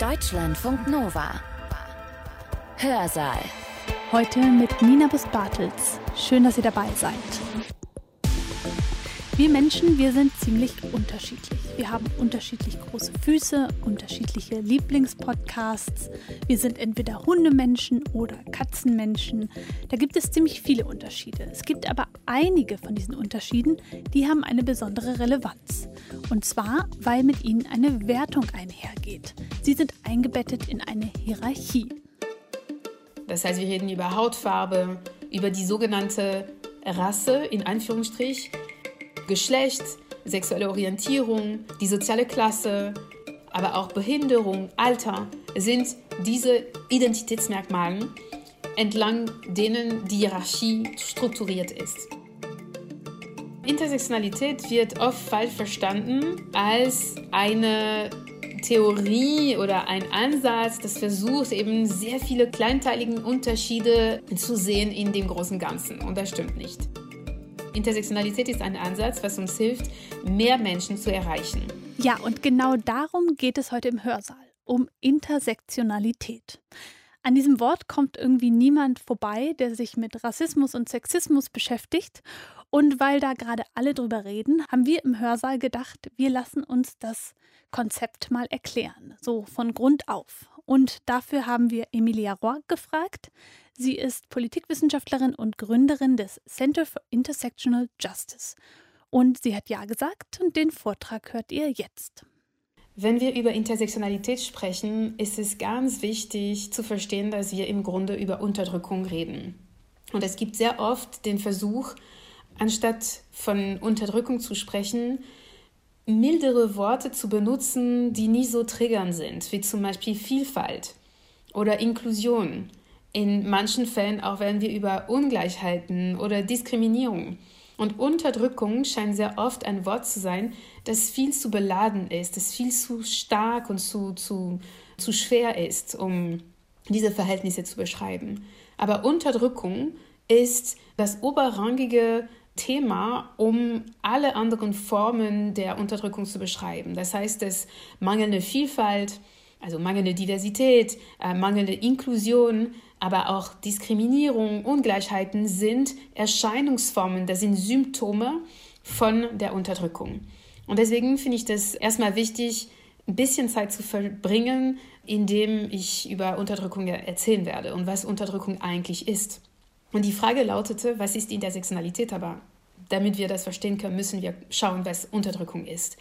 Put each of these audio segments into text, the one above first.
Deutschlandfunk Nova. Hörsaal. Heute mit Nina Bus-Bartels. Schön, dass ihr dabei seid. Wir Menschen, wir sind ziemlich unterschiedlich. Wir haben unterschiedlich große Füße, unterschiedliche Lieblingspodcasts. Wir sind entweder Hundemenschen oder Katzenmenschen. Da gibt es ziemlich viele Unterschiede. Es gibt aber einige von diesen Unterschieden, die haben eine besondere Relevanz. Und zwar, weil mit ihnen eine Wertung einhergeht. Sie sind eingebettet in eine Hierarchie. Das heißt, wir reden über Hautfarbe, über die sogenannte Rasse in Anführungsstrich Geschlecht, sexuelle Orientierung, die soziale Klasse, aber auch Behinderung, Alter sind diese Identitätsmerkmale, entlang denen die Hierarchie strukturiert ist. Intersektionalität wird oft falsch verstanden als eine Theorie oder ein Ansatz, das versucht eben sehr viele kleinteiligen Unterschiede zu sehen in dem großen Ganzen. Und das stimmt nicht. Intersektionalität ist ein Ansatz, was uns hilft, mehr Menschen zu erreichen. Ja, und genau darum geht es heute im Hörsaal, um Intersektionalität. An diesem Wort kommt irgendwie niemand vorbei, der sich mit Rassismus und Sexismus beschäftigt. Und weil da gerade alle drüber reden, haben wir im Hörsaal gedacht, wir lassen uns das Konzept mal erklären, so von Grund auf. Und dafür haben wir Emilia Roy gefragt. Sie ist Politikwissenschaftlerin und Gründerin des Center for Intersectional Justice. Und sie hat Ja gesagt und den Vortrag hört ihr jetzt. Wenn wir über Intersektionalität sprechen, ist es ganz wichtig zu verstehen, dass wir im Grunde über Unterdrückung reden. Und es gibt sehr oft den Versuch, anstatt von Unterdrückung zu sprechen, mildere Worte zu benutzen, die nie so triggernd sind, wie zum Beispiel Vielfalt oder Inklusion in manchen Fällen auch wenn wir über Ungleichheiten oder Diskriminierung. Und Unterdrückung scheint sehr oft ein Wort zu sein, das viel zu beladen ist, das viel zu stark und zu, zu, zu schwer ist, um diese Verhältnisse zu beschreiben. Aber Unterdrückung ist das oberrangige Thema, um alle anderen Formen der Unterdrückung zu beschreiben. Das heißt, dass mangelnde Vielfalt, also mangelnde Diversität, äh, mangelnde Inklusion, aber auch Diskriminierung, Ungleichheiten sind Erscheinungsformen, das sind Symptome von der Unterdrückung. Und deswegen finde ich das erstmal wichtig, ein bisschen Zeit zu verbringen, indem ich über Unterdrückung erzählen werde und was Unterdrückung eigentlich ist. Und die Frage lautete, was ist Intersektionalität? Aber damit wir das verstehen können, müssen wir schauen, was Unterdrückung ist.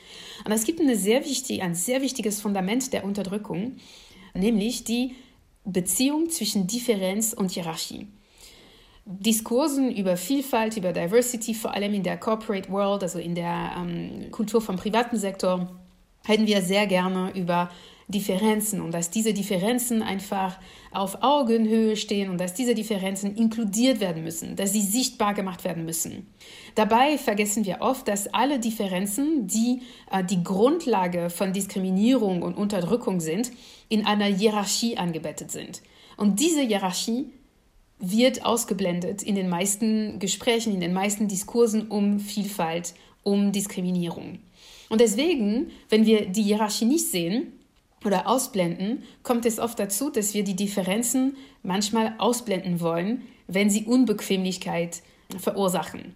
Und es gibt eine sehr wichtig, ein sehr wichtiges Fundament der Unterdrückung, nämlich die Beziehung zwischen Differenz und Hierarchie. Diskursen über Vielfalt, über Diversity, vor allem in der Corporate World, also in der ähm, Kultur vom privaten Sektor, reden wir sehr gerne über Differenzen und dass diese Differenzen einfach auf Augenhöhe stehen und dass diese Differenzen inkludiert werden müssen, dass sie sichtbar gemacht werden müssen. Dabei vergessen wir oft, dass alle Differenzen, die äh, die Grundlage von Diskriminierung und Unterdrückung sind, in einer Hierarchie angebettet sind. Und diese Hierarchie wird ausgeblendet in den meisten Gesprächen, in den meisten Diskursen um Vielfalt, um Diskriminierung. Und deswegen, wenn wir die Hierarchie nicht sehen, oder ausblenden, kommt es oft dazu, dass wir die Differenzen manchmal ausblenden wollen, wenn sie Unbequemlichkeit verursachen.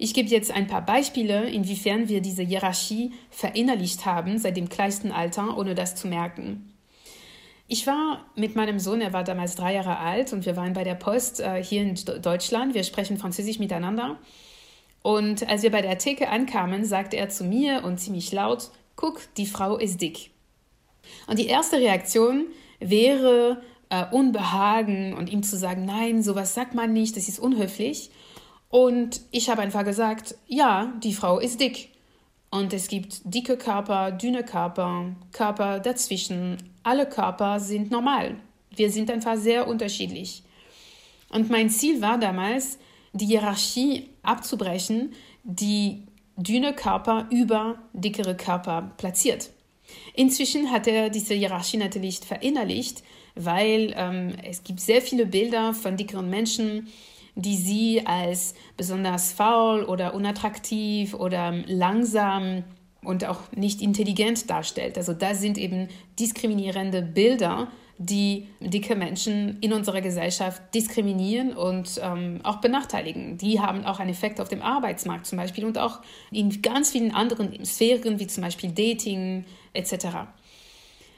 Ich gebe jetzt ein paar Beispiele, inwiefern wir diese Hierarchie verinnerlicht haben seit dem kleinsten Alter, ohne das zu merken. Ich war mit meinem Sohn, er war damals drei Jahre alt und wir waren bei der Post äh, hier in Deutschland. Wir sprechen Französisch miteinander. Und als wir bei der Theke ankamen, sagte er zu mir und ziemlich laut, guck, die Frau ist dick. Und die erste Reaktion wäre äh, Unbehagen und ihm zu sagen, nein, sowas sagt man nicht, das ist unhöflich. Und ich habe einfach gesagt, ja, die Frau ist dick. Und es gibt dicke Körper, dünne Körper, Körper dazwischen. Alle Körper sind normal. Wir sind einfach sehr unterschiedlich. Und mein Ziel war damals, die Hierarchie abzubrechen, die dünne Körper über dickere Körper platziert. Inzwischen hat er diese Hierarchie natürlich verinnerlicht, weil ähm, es gibt sehr viele Bilder von dickeren Menschen, die sie als besonders faul oder unattraktiv oder langsam und auch nicht intelligent darstellt. Also das sind eben diskriminierende Bilder, die dicke Menschen in unserer Gesellschaft diskriminieren und ähm, auch benachteiligen. Die haben auch einen Effekt auf dem Arbeitsmarkt zum Beispiel und auch in ganz vielen anderen Sphären, wie zum Beispiel Dating etc.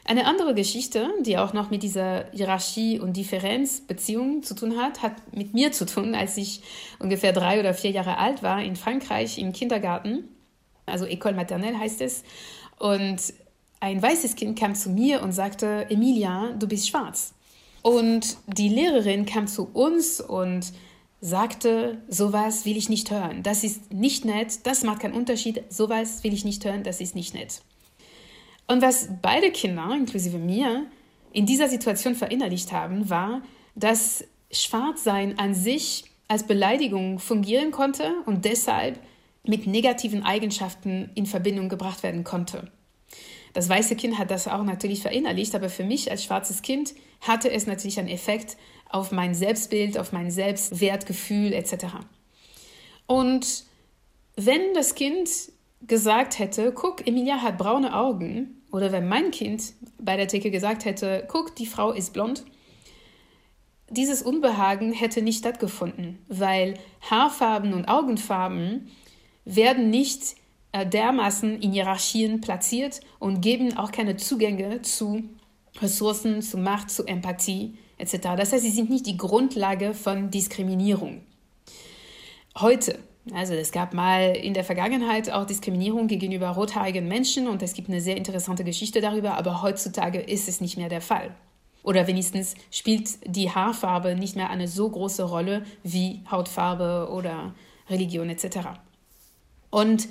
Eine andere Geschichte, die auch noch mit dieser Hierarchie- und Differenzbeziehung zu tun hat, hat mit mir zu tun, als ich ungefähr drei oder vier Jahre alt war in Frankreich im Kindergarten. Also École maternelle heißt es. Und ein weißes Kind kam zu mir und sagte, Emilia, du bist schwarz. Und die Lehrerin kam zu uns und sagte, sowas will ich nicht hören. Das ist nicht nett, das macht keinen Unterschied, sowas will ich nicht hören, das ist nicht nett. Und was beide Kinder, inklusive mir, in dieser Situation verinnerlicht haben, war, dass Schwarzsein an sich als Beleidigung fungieren konnte und deshalb mit negativen Eigenschaften in Verbindung gebracht werden konnte. Das weiße Kind hat das auch natürlich verinnerlicht, aber für mich als schwarzes Kind hatte es natürlich einen Effekt auf mein Selbstbild, auf mein Selbstwertgefühl etc. Und wenn das Kind gesagt hätte, guck, Emilia hat braune Augen, oder wenn mein Kind bei der Theke gesagt hätte, guck, die Frau ist blond, dieses Unbehagen hätte nicht stattgefunden, weil Haarfarben und Augenfarben werden nicht dermaßen in Hierarchien platziert und geben auch keine Zugänge zu Ressourcen, zu Macht, zu Empathie etc. Das heißt, sie sind nicht die Grundlage von Diskriminierung. Heute also es gab mal in der Vergangenheit auch Diskriminierung gegenüber rothaarigen Menschen und es gibt eine sehr interessante Geschichte darüber, aber heutzutage ist es nicht mehr der Fall. Oder wenigstens spielt die Haarfarbe nicht mehr eine so große Rolle wie Hautfarbe oder Religion etc. Und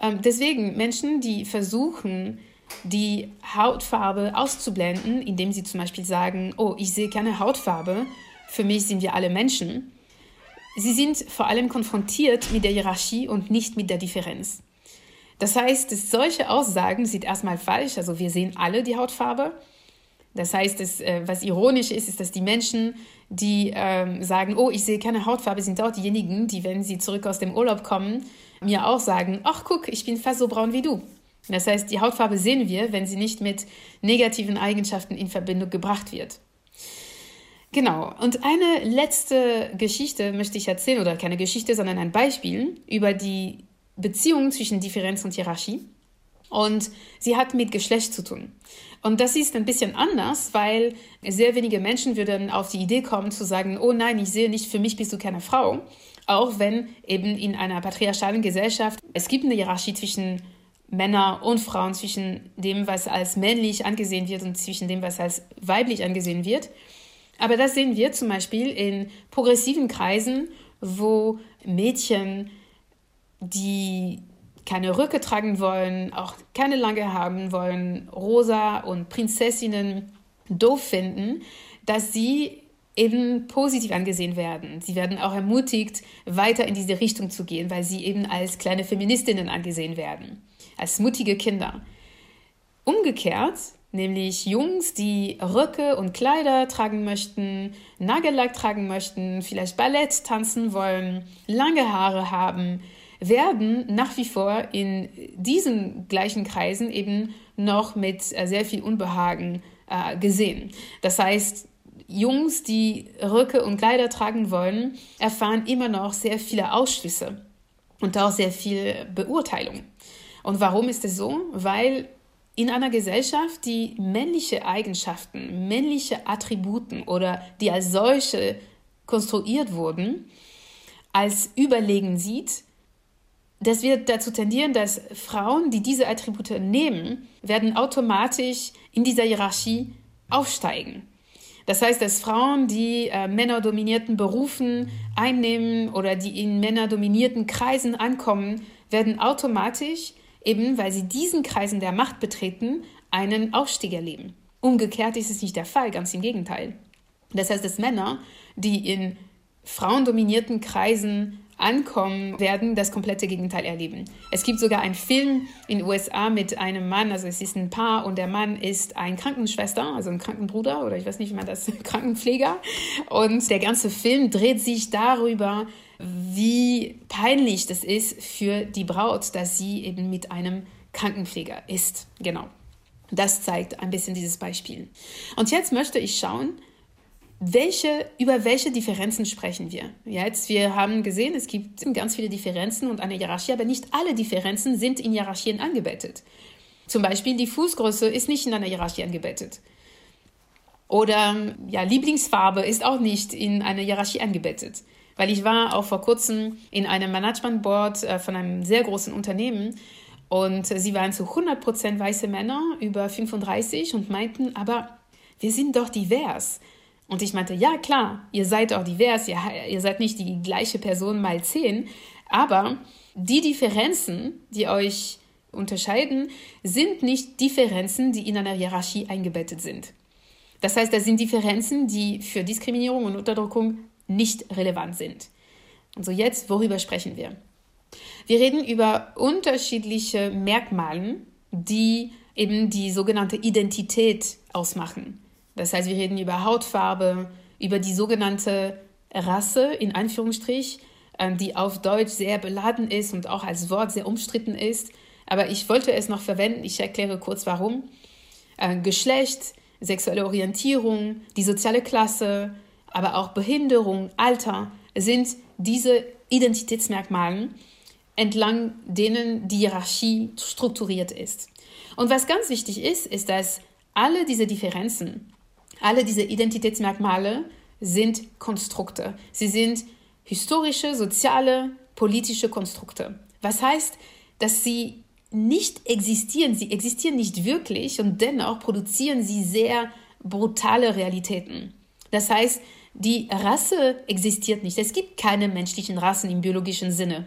ähm, deswegen Menschen, die versuchen, die Hautfarbe auszublenden, indem sie zum Beispiel sagen, oh, ich sehe keine Hautfarbe, für mich sind wir alle Menschen, Sie sind vor allem konfrontiert mit der Hierarchie und nicht mit der Differenz. Das heißt, solche Aussagen sind erstmal falsch. Also wir sehen alle die Hautfarbe. Das heißt, dass, äh, was ironisch ist, ist, dass die Menschen, die ähm, sagen, oh, ich sehe keine Hautfarbe, sind auch diejenigen, die, wenn sie zurück aus dem Urlaub kommen, mir auch sagen, ach guck, ich bin fast so braun wie du. Das heißt, die Hautfarbe sehen wir, wenn sie nicht mit negativen Eigenschaften in Verbindung gebracht wird. Genau. Und eine letzte Geschichte möchte ich erzählen, oder keine Geschichte, sondern ein Beispiel über die Beziehung zwischen Differenz und Hierarchie. Und sie hat mit Geschlecht zu tun. Und das ist ein bisschen anders, weil sehr wenige Menschen würden auf die Idee kommen zu sagen, oh nein, ich sehe nicht, für mich bist du keine Frau. Auch wenn eben in einer patriarchalen Gesellschaft es gibt eine Hierarchie zwischen Männern und Frauen, zwischen dem, was als männlich angesehen wird und zwischen dem, was als weiblich angesehen wird. Aber das sehen wir zum Beispiel in progressiven Kreisen, wo Mädchen, die keine Röcke tragen wollen, auch keine lange haben wollen, rosa und Prinzessinnen doof finden, dass sie eben positiv angesehen werden. Sie werden auch ermutigt, weiter in diese Richtung zu gehen, weil sie eben als kleine Feministinnen angesehen werden, als mutige Kinder. Umgekehrt nämlich Jungs, die Röcke und Kleider tragen möchten, Nagellack tragen möchten, vielleicht Ballett tanzen wollen, lange Haare haben, werden nach wie vor in diesen gleichen Kreisen eben noch mit äh, sehr viel Unbehagen äh, gesehen. Das heißt, Jungs, die Röcke und Kleider tragen wollen, erfahren immer noch sehr viele Ausschlüsse und auch sehr viel Beurteilung. Und warum ist es so? Weil in einer Gesellschaft, die männliche Eigenschaften, männliche Attributen oder die als solche konstruiert wurden, als überlegen sieht, das wird dazu tendieren, dass Frauen, die diese Attribute nehmen, werden automatisch in dieser Hierarchie aufsteigen. Das heißt, dass Frauen, die äh, männerdominierten Berufen einnehmen oder die in männerdominierten Kreisen ankommen, werden automatisch eben weil sie diesen Kreisen der Macht betreten, einen Aufstieg erleben. Umgekehrt ist es nicht der Fall, ganz im Gegenteil. Das heißt, dass Männer, die in frauendominierten Kreisen ankommen, werden das komplette Gegenteil erleben. Es gibt sogar einen Film in den USA mit einem Mann, also es ist ein Paar und der Mann ist ein Krankenschwester, also ein Krankenbruder oder ich weiß nicht, wie man das, Krankenpfleger. Und der ganze Film dreht sich darüber, wie peinlich das ist für die Braut, dass sie eben mit einem Krankenpfleger ist. Genau. Das zeigt ein bisschen dieses Beispiel. Und jetzt möchte ich schauen, welche, über welche Differenzen sprechen wir? Jetzt, wir haben gesehen, es gibt ganz viele Differenzen und eine Hierarchie, aber nicht alle Differenzen sind in Hierarchien angebettet. Zum Beispiel die Fußgröße ist nicht in einer Hierarchie angebettet. Oder ja, Lieblingsfarbe ist auch nicht in eine Hierarchie angebettet. Weil ich war auch vor kurzem in einem Management Board äh, von einem sehr großen Unternehmen und sie waren zu 100% weiße Männer über 35 und meinten, aber wir sind doch divers. Und ich meinte, ja klar, ihr seid auch divers, ihr, ihr seid nicht die gleiche Person mal zehn, aber die Differenzen, die euch unterscheiden, sind nicht Differenzen, die in einer Hierarchie eingebettet sind. Das heißt, das sind Differenzen, die für Diskriminierung und Unterdrückung nicht relevant sind. Und so jetzt, worüber sprechen wir? Wir reden über unterschiedliche Merkmale, die eben die sogenannte Identität ausmachen. Das heißt, wir reden über Hautfarbe, über die sogenannte Rasse in Anführungsstrich, ähm, die auf Deutsch sehr beladen ist und auch als Wort sehr umstritten ist. Aber ich wollte es noch verwenden. Ich erkläre kurz warum. Äh, Geschlecht, sexuelle Orientierung, die soziale Klasse, aber auch Behinderung, Alter sind diese Identitätsmerkmale, entlang denen die Hierarchie strukturiert ist. Und was ganz wichtig ist, ist, dass alle diese Differenzen alle diese Identitätsmerkmale sind Konstrukte. Sie sind historische, soziale, politische Konstrukte. Was heißt, dass sie nicht existieren, sie existieren nicht wirklich und dennoch produzieren sie sehr brutale Realitäten. Das heißt, die Rasse existiert nicht. Es gibt keine menschlichen Rassen im biologischen Sinne.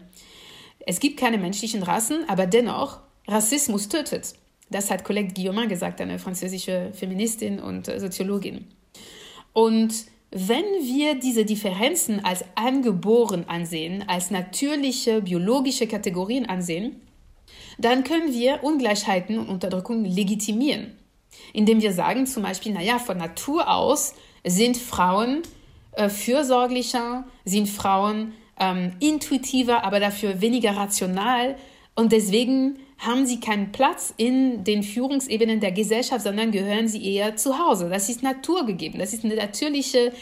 Es gibt keine menschlichen Rassen, aber dennoch, Rassismus tötet. Das hat Colette Guillaumin gesagt, eine französische Feministin und äh, Soziologin. Und wenn wir diese Differenzen als angeboren ansehen, als natürliche biologische Kategorien ansehen, dann können wir Ungleichheiten und Unterdrückung legitimieren, indem wir sagen zum Beispiel, naja, von Natur aus sind Frauen äh, fürsorglicher, sind Frauen ähm, intuitiver, aber dafür weniger rational und deswegen haben sie keinen Platz in den Führungsebenen der Gesellschaft, sondern gehören sie eher zu Hause. Das ist naturgegeben. Das ist eine natürliche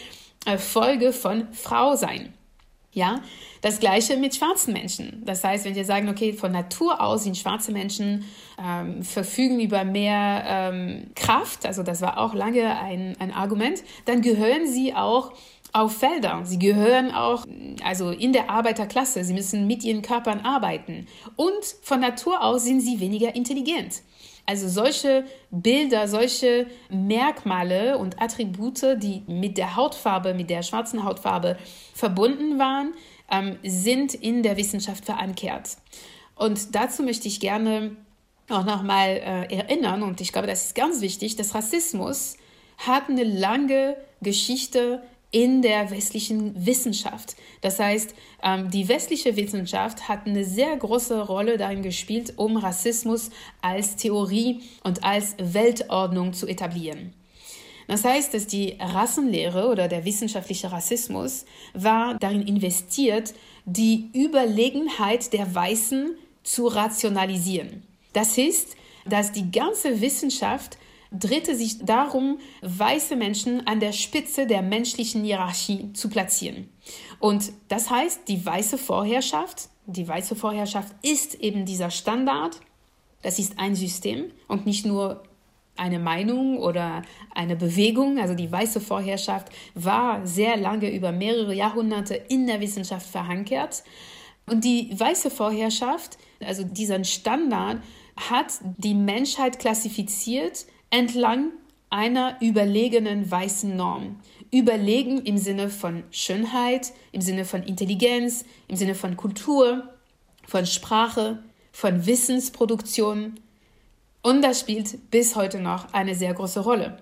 äh, Folge von Frau sein. Ja, das gleiche mit schwarzen Menschen. Das heißt, wenn wir sagen, okay, von Natur aus sind schwarze Menschen ähm, verfügen über mehr ähm, Kraft, also das war auch lange ein, ein Argument, dann gehören sie auch auf Felder. Sie gehören auch also in der Arbeiterklasse. Sie müssen mit ihren Körpern arbeiten. Und von Natur aus sind sie weniger intelligent. Also solche Bilder, solche Merkmale und Attribute, die mit der Hautfarbe, mit der schwarzen Hautfarbe verbunden waren, ähm, sind in der Wissenschaft verankert. Und dazu möchte ich gerne auch nochmal äh, erinnern, und ich glaube, das ist ganz wichtig, dass Rassismus hat eine lange Geschichte in der westlichen Wissenschaft. Das heißt, ähm, die westliche Wissenschaft hat eine sehr große Rolle darin gespielt, um Rassismus als Theorie und als Weltordnung zu etablieren. Das heißt, dass die Rassenlehre oder der wissenschaftliche Rassismus war darin investiert, die Überlegenheit der Weißen zu rationalisieren. Das ist, dass die ganze Wissenschaft drehte sich darum, weiße Menschen an der Spitze der menschlichen Hierarchie zu platzieren. Und das heißt, die weiße Vorherrschaft, die weiße Vorherrschaft ist eben dieser Standard. Das ist ein System und nicht nur eine Meinung oder eine Bewegung. Also die weiße Vorherrschaft war sehr lange über mehrere Jahrhunderte in der Wissenschaft verankert. Und die weiße Vorherrschaft, also diesen Standard, hat die Menschheit klassifiziert entlang einer überlegenen weißen Norm. Überlegen im Sinne von Schönheit, im Sinne von Intelligenz, im Sinne von Kultur, von Sprache, von Wissensproduktion. Und das spielt bis heute noch eine sehr große Rolle.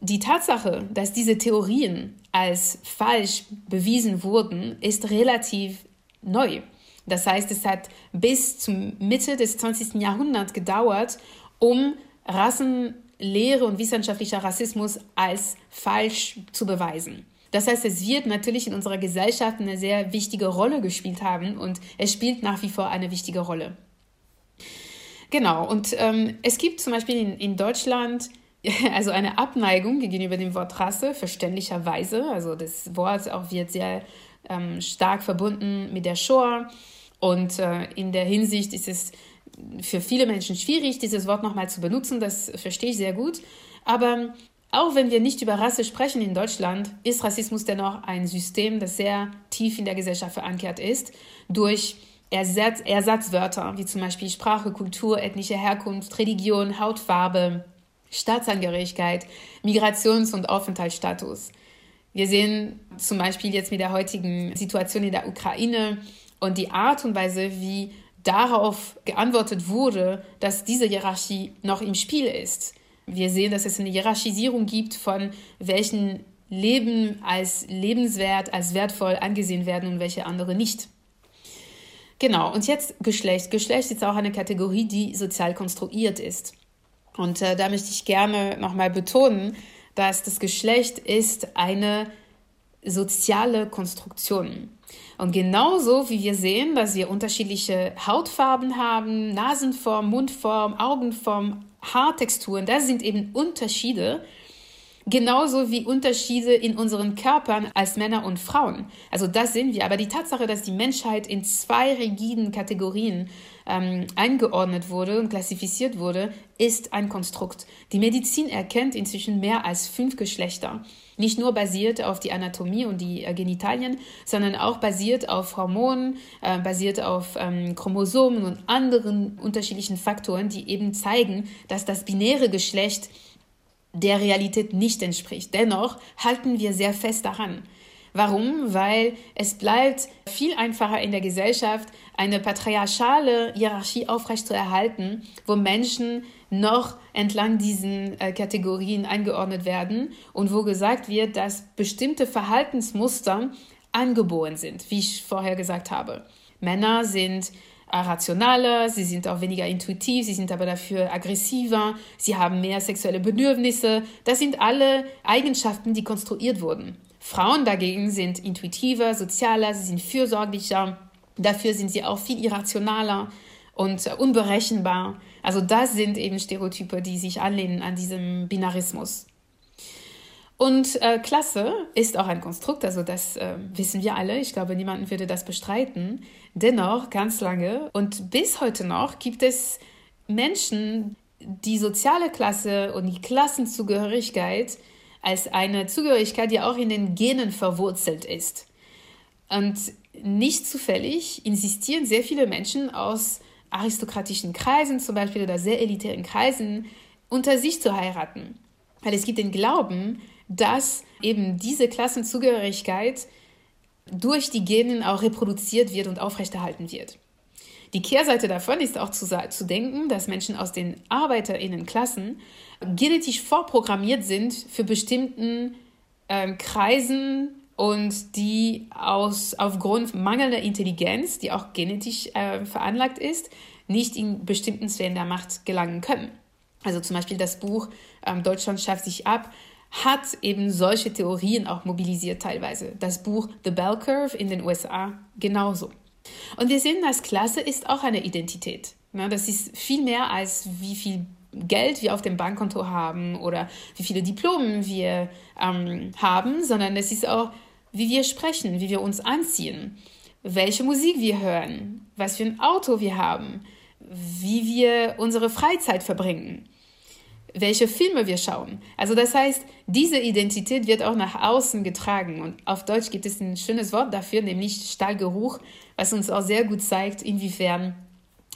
Die Tatsache, dass diese Theorien als falsch bewiesen wurden, ist relativ neu. Das heißt, es hat bis zur Mitte des 20. Jahrhunderts gedauert, um Rassenlehre und wissenschaftlicher Rassismus als falsch zu beweisen. Das heißt, es wird natürlich in unserer Gesellschaft eine sehr wichtige Rolle gespielt haben und es spielt nach wie vor eine wichtige Rolle. Genau, und ähm, es gibt zum Beispiel in, in Deutschland also eine Abneigung gegenüber dem Wort Rasse, verständlicherweise. Also das Wort auch wird sehr ähm, stark verbunden mit der Shoah. Und äh, in der Hinsicht ist es für viele Menschen schwierig, dieses Wort nochmal zu benutzen. Das verstehe ich sehr gut. Aber auch wenn wir nicht über Rasse sprechen in Deutschland, ist Rassismus dennoch ein System, das sehr tief in der Gesellschaft verankert ist, durch Ersatz, Ersatzwörter wie zum Beispiel Sprache, Kultur, ethnische Herkunft, Religion, Hautfarbe, Staatsangehörigkeit, Migrations- und Aufenthaltsstatus. Wir sehen zum Beispiel jetzt mit der heutigen Situation in der Ukraine und die Art und Weise, wie darauf geantwortet wurde, dass diese Hierarchie noch im Spiel ist. Wir sehen, dass es eine Hierarchisierung gibt von welchen Leben als lebenswert, als wertvoll angesehen werden und welche andere nicht. Genau, und jetzt Geschlecht. Geschlecht ist auch eine Kategorie, die sozial konstruiert ist. Und äh, da möchte ich gerne nochmal betonen, dass das Geschlecht ist eine soziale Konstruktion. Und genauso wie wir sehen, dass wir unterschiedliche Hautfarben haben, Nasenform, Mundform, Augenform, Haartexturen, das sind eben Unterschiede, genauso wie Unterschiede in unseren Körpern als Männer und Frauen. Also das sehen wir. Aber die Tatsache, dass die Menschheit in zwei rigiden Kategorien ähm, eingeordnet wurde und klassifiziert wurde, ist ein Konstrukt. Die Medizin erkennt inzwischen mehr als fünf Geschlechter. Nicht nur basiert auf die Anatomie und die äh, Genitalien, sondern auch basiert auf Hormonen, äh, basiert auf ähm, Chromosomen und anderen unterschiedlichen Faktoren, die eben zeigen, dass das binäre Geschlecht der Realität nicht entspricht. Dennoch halten wir sehr fest daran. Warum? Weil es bleibt viel einfacher in der Gesellschaft, eine patriarchale Hierarchie aufrechtzuerhalten, wo Menschen noch entlang diesen äh, Kategorien eingeordnet werden und wo gesagt wird, dass bestimmte Verhaltensmuster angeboren sind, wie ich vorher gesagt habe. Männer sind rationaler, sie sind auch weniger intuitiv, sie sind aber dafür aggressiver, sie haben mehr sexuelle Bedürfnisse. Das sind alle Eigenschaften, die konstruiert wurden. Frauen dagegen sind intuitiver, sozialer, sie sind fürsorglicher, dafür sind sie auch viel irrationaler und unberechenbar. Also das sind eben Stereotype, die sich anlehnen an diesem Binarismus. Und äh, Klasse ist auch ein Konstrukt, also das äh, wissen wir alle. Ich glaube, niemand würde das bestreiten. Dennoch, ganz lange und bis heute noch gibt es Menschen, die soziale Klasse und die Klassenzugehörigkeit als eine Zugehörigkeit, die auch in den Genen verwurzelt ist. Und nicht zufällig insistieren sehr viele Menschen aus aristokratischen Kreisen zum Beispiel oder sehr elitären Kreisen unter sich zu heiraten. Weil es gibt den Glauben, dass eben diese Klassenzugehörigkeit durch die Genen auch reproduziert wird und aufrechterhalten wird. Die Kehrseite davon ist auch zu, zu denken, dass Menschen aus den ArbeiterInnenklassen genetisch vorprogrammiert sind für bestimmten äh, Kreisen und die aus, aufgrund mangelnder Intelligenz, die auch genetisch äh, veranlagt ist, nicht in bestimmten Sphären der Macht gelangen können. Also zum Beispiel das Buch ähm, Deutschland schafft sich ab hat eben solche Theorien auch mobilisiert teilweise. Das Buch The Bell Curve in den USA genauso. Und wir sehen, dass Klasse ist auch eine Identität. Das ist viel mehr als wie viel Geld wir auf dem Bankkonto haben oder wie viele Diplomen wir ähm, haben, sondern es ist auch, wie wir sprechen, wie wir uns anziehen, welche Musik wir hören, was für ein Auto wir haben, wie wir unsere Freizeit verbringen, welche Filme wir schauen. Also das heißt, diese Identität wird auch nach außen getragen. Und auf Deutsch gibt es ein schönes Wort dafür, nämlich Stahlgeruch, was uns auch sehr gut zeigt, inwiefern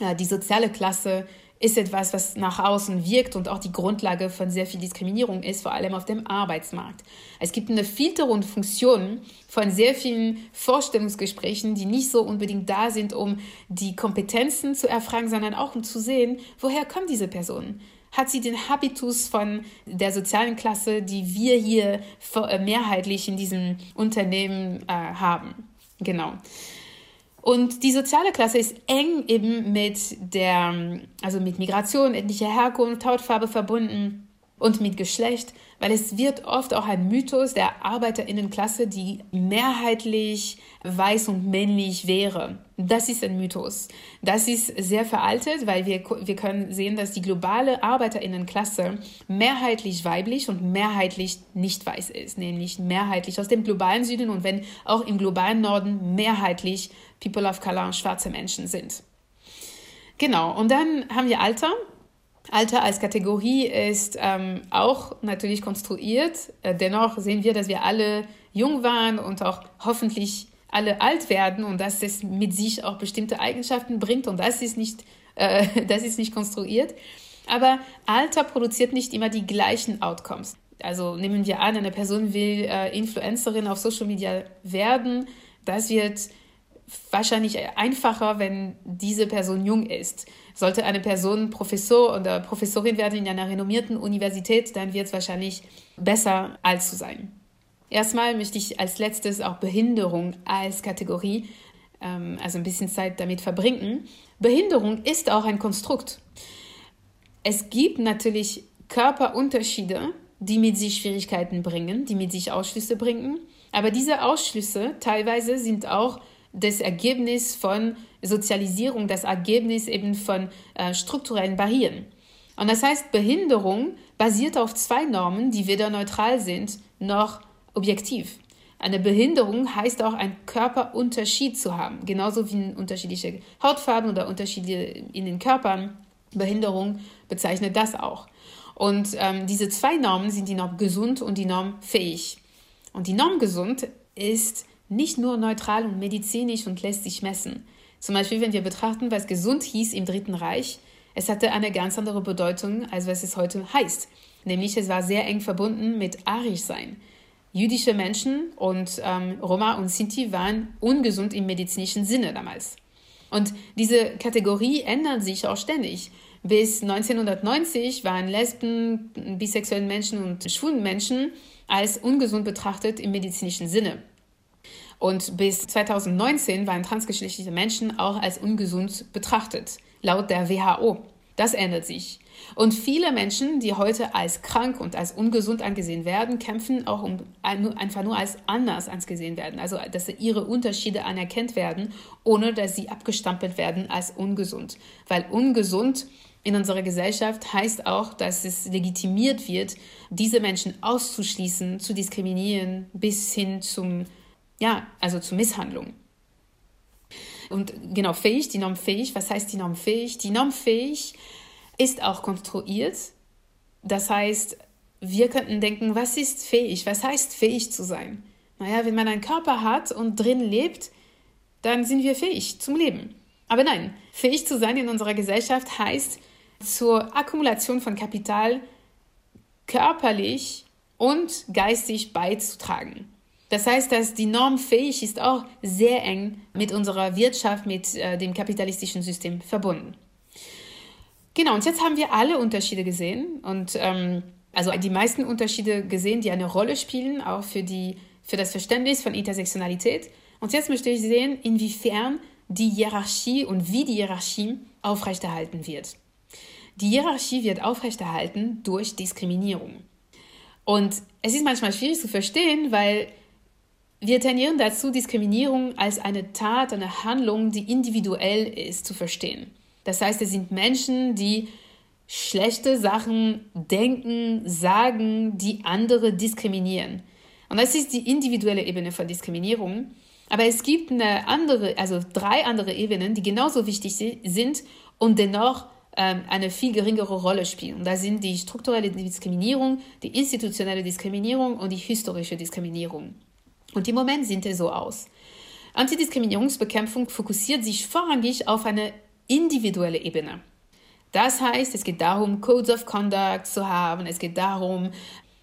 äh, die soziale Klasse ist etwas, was nach außen wirkt und auch die Grundlage von sehr viel Diskriminierung ist, vor allem auf dem Arbeitsmarkt. Es gibt eine Filterung Funktion von sehr vielen Vorstellungsgesprächen, die nicht so unbedingt da sind, um die Kompetenzen zu erfragen, sondern auch um zu sehen, woher kommt diese Person? Hat sie den Habitus von der sozialen Klasse, die wir hier äh, mehrheitlich in diesem Unternehmen äh, haben? Genau. Und die soziale Klasse ist eng eben mit der, also mit Migration, ethnischer Herkunft, Hautfarbe verbunden und mit Geschlecht, weil es wird oft auch ein Mythos der Arbeiterinnenklasse, die mehrheitlich weiß und männlich wäre. Das ist ein Mythos. Das ist sehr veraltet, weil wir, wir können sehen, dass die globale Arbeiterinnenklasse mehrheitlich weiblich und mehrheitlich nicht weiß ist, nämlich mehrheitlich aus dem globalen Süden und wenn auch im globalen Norden mehrheitlich People of Color, schwarze Menschen sind. Genau, und dann haben wir Alter. Alter als Kategorie ist ähm, auch natürlich konstruiert. Äh, dennoch sehen wir, dass wir alle jung waren und auch hoffentlich alle alt werden und dass es mit sich auch bestimmte Eigenschaften bringt und das ist nicht, äh, das ist nicht konstruiert. Aber Alter produziert nicht immer die gleichen Outcomes. Also nehmen wir an, eine Person will äh, Influencerin auf Social Media werden. Das wird wahrscheinlich einfacher, wenn diese Person jung ist. Sollte eine Person Professor oder Professorin werden in einer renommierten Universität, dann wird es wahrscheinlich besser alt zu sein. Erstmal möchte ich als letztes auch Behinderung als Kategorie, ähm, also ein bisschen Zeit damit verbringen. Behinderung ist auch ein Konstrukt. Es gibt natürlich Körperunterschiede, die mit sich Schwierigkeiten bringen, die mit sich Ausschlüsse bringen. Aber diese Ausschlüsse teilweise sind auch das Ergebnis von Sozialisierung, das Ergebnis eben von äh, strukturellen Barrieren. Und das heißt, Behinderung basiert auf zwei Normen, die weder neutral sind noch objektiv. Eine Behinderung heißt auch, einen Körperunterschied zu haben, genauso wie unterschiedliche Hautfarben oder Unterschiede in den Körpern. Behinderung bezeichnet das auch. Und ähm, diese zwei Normen sind die Norm gesund und die Norm fähig. Und die Norm gesund ist nicht nur neutral und medizinisch und lässt sich messen. Zum Beispiel, wenn wir betrachten, was gesund hieß im Dritten Reich, es hatte eine ganz andere Bedeutung, als was es heute heißt. Nämlich, es war sehr eng verbunden mit arisch sein. Jüdische Menschen und ähm, Roma und Sinti waren ungesund im medizinischen Sinne damals. Und diese Kategorie ändert sich auch ständig. Bis 1990 waren Lesben, bisexuellen Menschen und schwulen Menschen als ungesund betrachtet im medizinischen Sinne. Und bis 2019 waren transgeschlechtliche Menschen auch als ungesund betrachtet, laut der WHO. Das ändert sich. Und viele Menschen, die heute als krank und als ungesund angesehen werden, kämpfen auch um einfach nur als anders angesehen werden. Also, dass ihre Unterschiede anerkannt werden, ohne dass sie abgestampelt werden als ungesund. Weil ungesund in unserer Gesellschaft heißt auch, dass es legitimiert wird, diese Menschen auszuschließen, zu diskriminieren, bis hin zum ja, also zu Misshandlungen. Und genau, fähig, die Norm fähig, was heißt die Norm fähig? Die Norm fähig ist auch konstruiert. Das heißt, wir könnten denken, was ist fähig? Was heißt fähig zu sein? Naja, wenn man einen Körper hat und drin lebt, dann sind wir fähig zum Leben. Aber nein, fähig zu sein in unserer Gesellschaft heißt, zur Akkumulation von Kapital körperlich und geistig beizutragen. Das heißt, dass die Norm fähig ist auch sehr eng mit unserer Wirtschaft, mit äh, dem kapitalistischen System verbunden. Genau, und jetzt haben wir alle Unterschiede gesehen und ähm, also die meisten Unterschiede gesehen, die eine Rolle spielen, auch für, die, für das Verständnis von Intersektionalität. Und jetzt möchte ich sehen, inwiefern die Hierarchie und wie die Hierarchie aufrechterhalten wird. Die Hierarchie wird aufrechterhalten durch Diskriminierung. Und es ist manchmal schwierig zu verstehen, weil wir tendieren dazu, Diskriminierung als eine Tat, eine Handlung, die individuell ist, zu verstehen. Das heißt, es sind Menschen, die schlechte Sachen denken, sagen, die andere diskriminieren. Und das ist die individuelle Ebene von Diskriminierung. Aber es gibt eine andere, also drei andere Ebenen, die genauso wichtig sind und dennoch ähm, eine viel geringere Rolle spielen. Und da sind die strukturelle Diskriminierung, die institutionelle Diskriminierung und die historische Diskriminierung. Und im Moment sieht es so aus. Antidiskriminierungsbekämpfung fokussiert sich vorrangig auf eine individuelle Ebene. Das heißt, es geht darum, Codes of Conduct zu haben, es geht darum,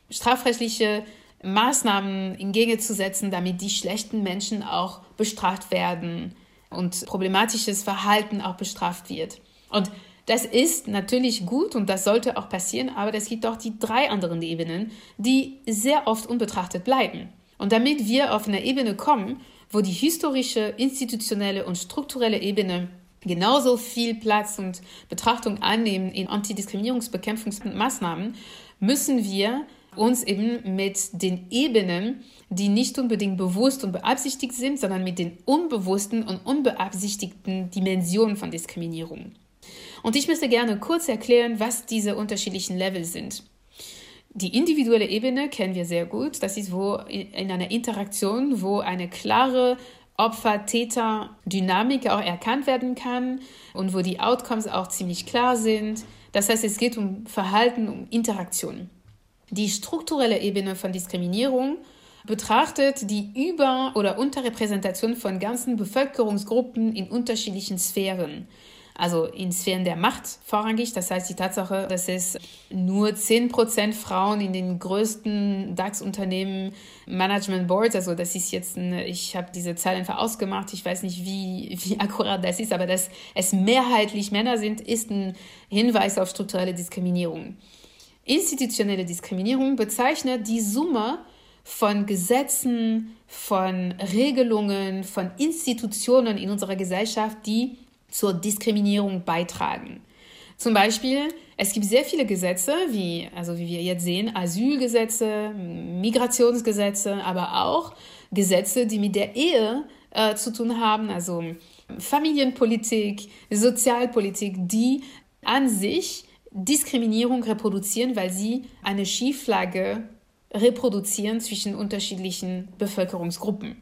strafrechtliche Maßnahmen in Gänge zu setzen, damit die schlechten Menschen auch bestraft werden und problematisches Verhalten auch bestraft wird. Und das ist natürlich gut und das sollte auch passieren, aber es gibt auch die drei anderen Ebenen, die sehr oft unbetrachtet bleiben. Und damit wir auf eine Ebene kommen, wo die historische, institutionelle und strukturelle Ebene genauso viel Platz und Betrachtung annehmen in Antidiskriminierungsbekämpfungsmaßnahmen, müssen wir uns eben mit den Ebenen, die nicht unbedingt bewusst und beabsichtigt sind, sondern mit den unbewussten und unbeabsichtigten Dimensionen von Diskriminierung. Und ich möchte gerne kurz erklären, was diese unterschiedlichen Level sind. Die individuelle Ebene kennen wir sehr gut. Das ist wo in einer Interaktion, wo eine klare Opfer-Täter-Dynamik auch erkannt werden kann und wo die Outcomes auch ziemlich klar sind. Das heißt, es geht um Verhalten, um Interaktion. Die strukturelle Ebene von Diskriminierung betrachtet die Über- oder Unterrepräsentation von ganzen Bevölkerungsgruppen in unterschiedlichen Sphären also in Sphären der Macht vorrangig. Das heißt, die Tatsache, dass es nur 10% Frauen in den größten DAX-Unternehmen Management Boards, also das ist jetzt, ein, ich habe diese Zahl einfach ausgemacht, ich weiß nicht, wie, wie akkurat das ist, aber dass es mehrheitlich Männer sind, ist ein Hinweis auf strukturelle Diskriminierung. Institutionelle Diskriminierung bezeichnet die Summe von Gesetzen, von Regelungen, von Institutionen in unserer Gesellschaft, die zur Diskriminierung beitragen. Zum Beispiel, es gibt sehr viele Gesetze, wie, also wie wir jetzt sehen, Asylgesetze, Migrationsgesetze, aber auch Gesetze, die mit der Ehe äh, zu tun haben, also Familienpolitik, Sozialpolitik, die an sich Diskriminierung reproduzieren, weil sie eine Schieflage reproduzieren zwischen unterschiedlichen Bevölkerungsgruppen.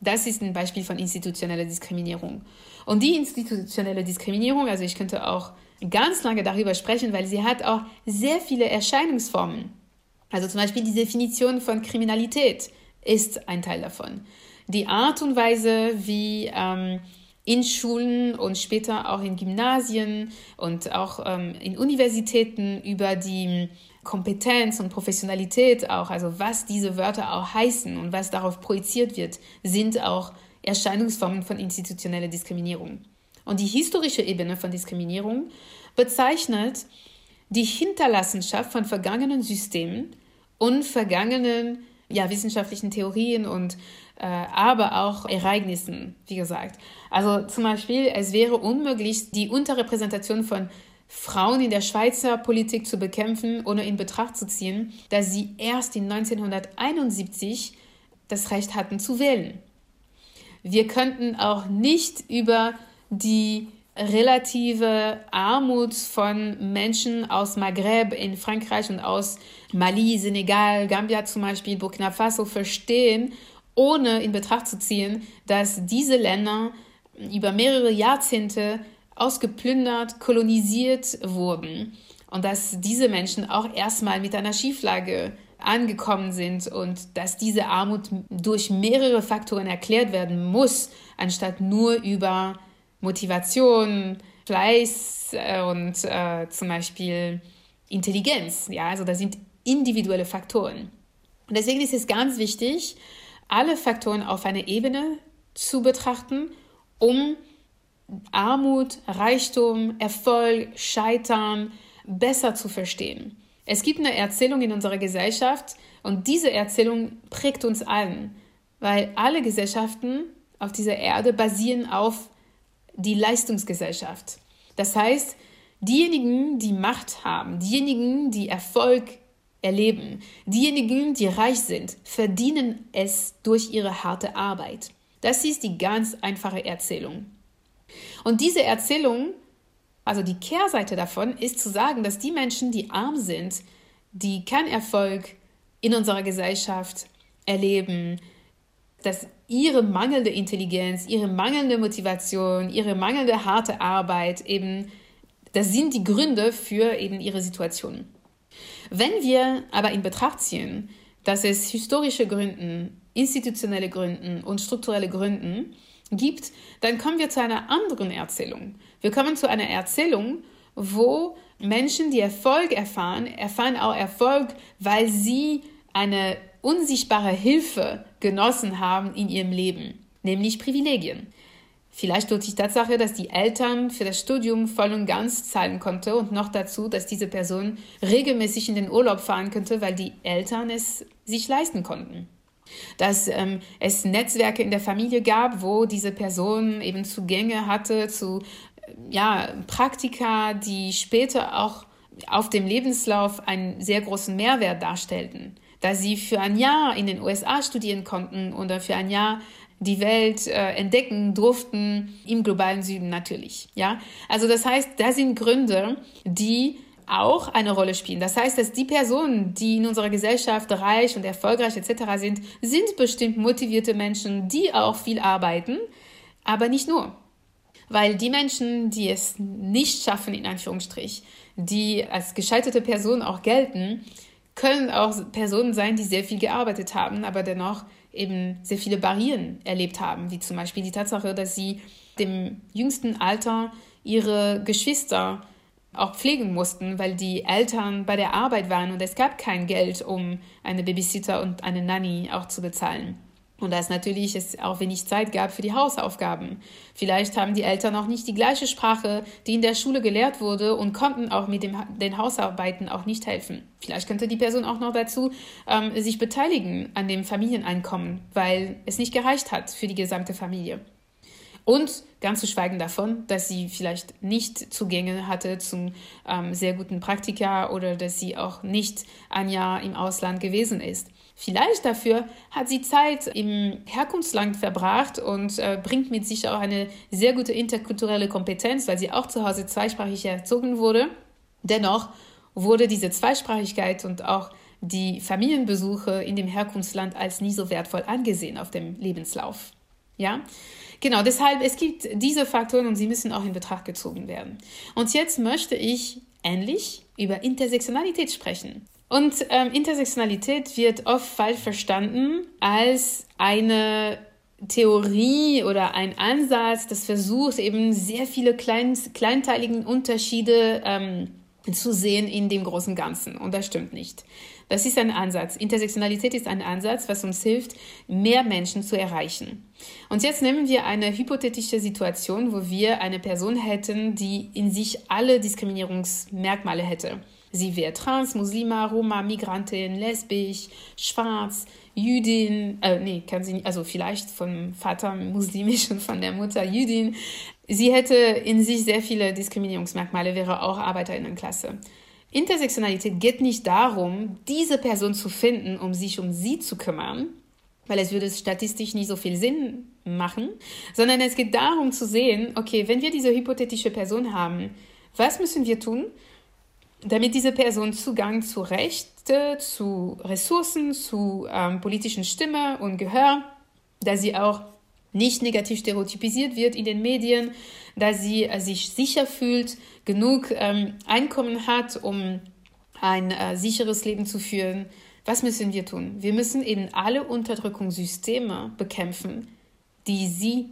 Das ist ein Beispiel von institutioneller Diskriminierung. Und die institutionelle Diskriminierung, also ich könnte auch ganz lange darüber sprechen, weil sie hat auch sehr viele Erscheinungsformen. Also zum Beispiel die Definition von Kriminalität ist ein Teil davon. Die Art und Weise, wie ähm, in Schulen und später auch in Gymnasien und auch ähm, in Universitäten über die Kompetenz und Professionalität auch, also was diese Wörter auch heißen und was darauf projiziert wird, sind auch Erscheinungsformen von institutioneller Diskriminierung. Und die historische Ebene von Diskriminierung bezeichnet die Hinterlassenschaft von vergangenen Systemen und vergangenen ja, wissenschaftlichen Theorien und äh, aber auch Ereignissen, wie gesagt. Also zum Beispiel, es wäre unmöglich, die Unterrepräsentation von Frauen in der Schweizer Politik zu bekämpfen, ohne in Betracht zu ziehen, dass sie erst in 1971 das Recht hatten zu wählen. Wir könnten auch nicht über die relative Armut von Menschen aus Maghreb in Frankreich und aus Mali, Senegal, Gambia zum Beispiel, Burkina Faso verstehen, ohne in Betracht zu ziehen, dass diese Länder über mehrere Jahrzehnte ausgeplündert, kolonisiert wurden und dass diese Menschen auch erstmal mit einer Schieflage angekommen sind und dass diese Armut durch mehrere Faktoren erklärt werden muss, anstatt nur über Motivation, Fleiß äh, und äh, zum Beispiel Intelligenz. Ja, also das sind individuelle Faktoren. Und deswegen ist es ganz wichtig, alle Faktoren auf einer Ebene zu betrachten, um Armut, Reichtum, Erfolg, Scheitern besser zu verstehen. Es gibt eine Erzählung in unserer Gesellschaft und diese Erzählung prägt uns allen, weil alle Gesellschaften auf dieser Erde basieren auf die Leistungsgesellschaft. Das heißt, diejenigen, die Macht haben, diejenigen, die Erfolg erleben, diejenigen, die reich sind, verdienen es durch ihre harte Arbeit. Das ist die ganz einfache Erzählung. Und diese Erzählung, also die Kehrseite davon, ist zu sagen, dass die Menschen, die arm sind, die keinen Erfolg in unserer Gesellschaft erleben, dass ihre mangelnde Intelligenz, ihre mangelnde Motivation, ihre mangelnde harte Arbeit eben, das sind die Gründe für eben ihre Situation. Wenn wir aber in Betracht ziehen, dass es historische Gründe, institutionelle Gründe und strukturelle Gründe gibt, dann kommen wir zu einer anderen Erzählung. Wir kommen zu einer Erzählung, wo Menschen, die Erfolg erfahren, erfahren auch Erfolg, weil sie eine unsichtbare Hilfe genossen haben in ihrem Leben, nämlich Privilegien. Vielleicht durch die Tatsache, dass die Eltern für das Studium voll und ganz zahlen konnte und noch dazu, dass diese Person regelmäßig in den Urlaub fahren könnte, weil die Eltern es sich leisten konnten dass ähm, es Netzwerke in der Familie gab, wo diese Person eben Zugänge hatte zu ja, Praktika, die später auch auf dem Lebenslauf einen sehr großen Mehrwert darstellten, da sie für ein Jahr in den USA studieren konnten oder für ein Jahr die Welt äh, entdecken durften, im globalen Süden natürlich. Ja, also das heißt, da sind Gründe, die auch eine Rolle spielen. Das heißt, dass die Personen, die in unserer Gesellschaft reich und erfolgreich etc. sind, sind bestimmt motivierte Menschen, die auch viel arbeiten, aber nicht nur. Weil die Menschen, die es nicht schaffen, in Anführungsstrich, die als gescheiterte Personen auch gelten, können auch Personen sein, die sehr viel gearbeitet haben, aber dennoch eben sehr viele Barrieren erlebt haben, wie zum Beispiel die Tatsache, dass sie dem jüngsten Alter ihre Geschwister auch pflegen mussten, weil die Eltern bei der Arbeit waren und es gab kein Geld, um eine Babysitter und eine Nanny auch zu bezahlen. Und da es natürlich es auch wenig Zeit gab für die Hausaufgaben. Vielleicht haben die Eltern auch nicht die gleiche Sprache, die in der Schule gelehrt wurde und konnten auch mit dem, den Hausarbeiten auch nicht helfen. Vielleicht könnte die Person auch noch dazu ähm, sich beteiligen an dem Familieneinkommen, weil es nicht gereicht hat für die gesamte Familie. Und ganz zu schweigen davon, dass sie vielleicht nicht Zugänge hatte zum ähm, sehr guten Praktika oder dass sie auch nicht ein Jahr im Ausland gewesen ist. Vielleicht dafür hat sie Zeit im Herkunftsland verbracht und äh, bringt mit sich auch eine sehr gute interkulturelle Kompetenz, weil sie auch zu Hause zweisprachig erzogen wurde. Dennoch wurde diese Zweisprachigkeit und auch die Familienbesuche in dem Herkunftsland als nie so wertvoll angesehen auf dem Lebenslauf. Ja, genau, deshalb, es gibt diese Faktoren und sie müssen auch in Betracht gezogen werden. Und jetzt möchte ich endlich über Intersektionalität sprechen. Und ähm, Intersektionalität wird oft falsch verstanden als eine Theorie oder ein Ansatz, das versucht eben sehr viele klein, kleinteiligen Unterschiede ähm, zu sehen in dem großen Ganzen. Und das stimmt nicht. Das ist ein Ansatz. Intersektionalität ist ein Ansatz, was uns hilft, mehr Menschen zu erreichen. Und jetzt nehmen wir eine hypothetische Situation, wo wir eine Person hätten, die in sich alle Diskriminierungsmerkmale hätte. Sie wäre trans, Muslima, Roma, Migrantin, lesbisch, schwarz, Jüdin, äh, nee, kann sie nicht, also vielleicht vom Vater muslimisch und von der Mutter Jüdin. Sie hätte in sich sehr viele Diskriminierungsmerkmale, wäre auch Arbeiterinnenklasse. Intersektionalität geht nicht darum, diese Person zu finden, um sich um sie zu kümmern, weil es würde statistisch nicht so viel Sinn machen, sondern es geht darum zu sehen, okay, wenn wir diese hypothetische Person haben, was müssen wir tun, damit diese Person Zugang zu Rechte, zu Ressourcen, zu ähm, politischen Stimme und Gehör, dass sie auch nicht negativ stereotypisiert wird in den Medien, dass sie äh, sich sicher fühlt, genug ähm, Einkommen hat, um ein äh, sicheres Leben zu führen. Was müssen wir tun? Wir müssen eben alle Unterdrückungssysteme bekämpfen, die sie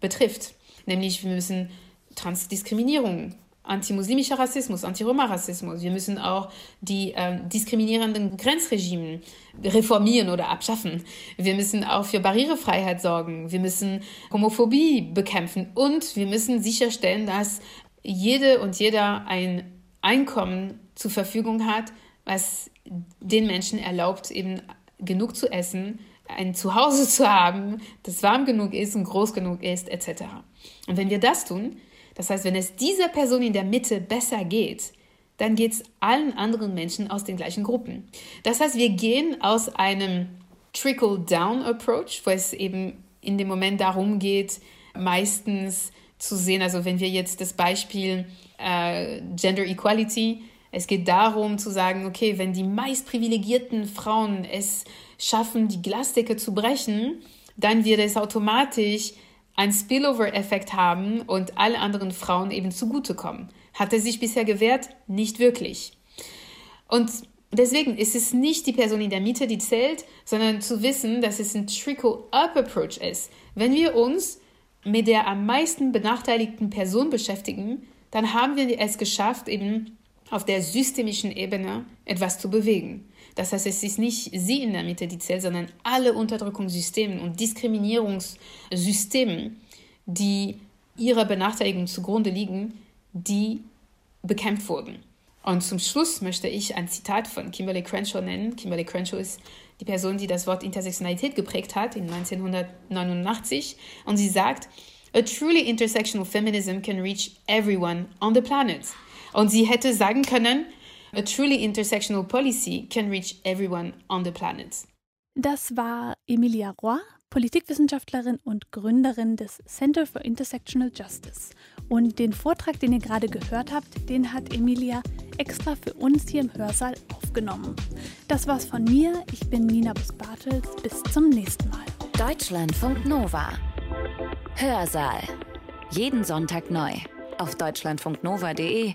betrifft. Nämlich wir müssen Transdiskriminierung antimuslimischer Rassismus, Anti-Roma-Rassismus. Wir müssen auch die äh, diskriminierenden Grenzregime reformieren oder abschaffen. Wir müssen auch für Barrierefreiheit sorgen. Wir müssen Homophobie bekämpfen und wir müssen sicherstellen, dass jede und jeder ein Einkommen zur Verfügung hat, was den Menschen erlaubt, eben genug zu essen, ein Zuhause zu haben, das warm genug ist und groß genug ist, etc. Und wenn wir das tun, das heißt, wenn es dieser Person in der Mitte besser geht, dann geht es allen anderen Menschen aus den gleichen Gruppen. Das heißt, wir gehen aus einem Trickle-Down-Approach, wo es eben in dem Moment darum geht, meistens zu sehen, also wenn wir jetzt das Beispiel äh, Gender Equality, es geht darum zu sagen, okay, wenn die meist privilegierten Frauen es schaffen, die Glasdecke zu brechen, dann wird es automatisch einen Spillover-Effekt haben und alle anderen Frauen eben zugutekommen. Hat er sich bisher gewährt? Nicht wirklich. Und deswegen ist es nicht die Person in der Mitte, die zählt, sondern zu wissen, dass es ein Trickle-Up-Approach ist. Wenn wir uns mit der am meisten benachteiligten Person beschäftigen, dann haben wir es geschafft, eben auf der systemischen Ebene etwas zu bewegen. Das heißt, es ist nicht sie in der Mitte, die zählt, sondern alle Unterdrückungssysteme und Diskriminierungssysteme, die ihrer Benachteiligung zugrunde liegen, die bekämpft wurden. Und zum Schluss möchte ich ein Zitat von Kimberly Crenshaw nennen. Kimberly Crenshaw ist die Person, die das Wort Intersektionalität geprägt hat in 1989. Und sie sagt, A truly intersectional feminism can reach everyone on the planet. Und sie hätte sagen können, a truly intersectional policy can reach everyone on the planet. Das war Emilia Roy, Politikwissenschaftlerin und Gründerin des Center for Intersectional Justice. Und den Vortrag, den ihr gerade gehört habt, den hat Emilia extra für uns hier im Hörsaal aufgenommen. Das war's von mir. Ich bin Nina Bus-Bartels. Bis zum nächsten Mal. Deutschlandfunk Nova. Hörsaal. Jeden Sonntag neu. Auf deutschlandfunknova.de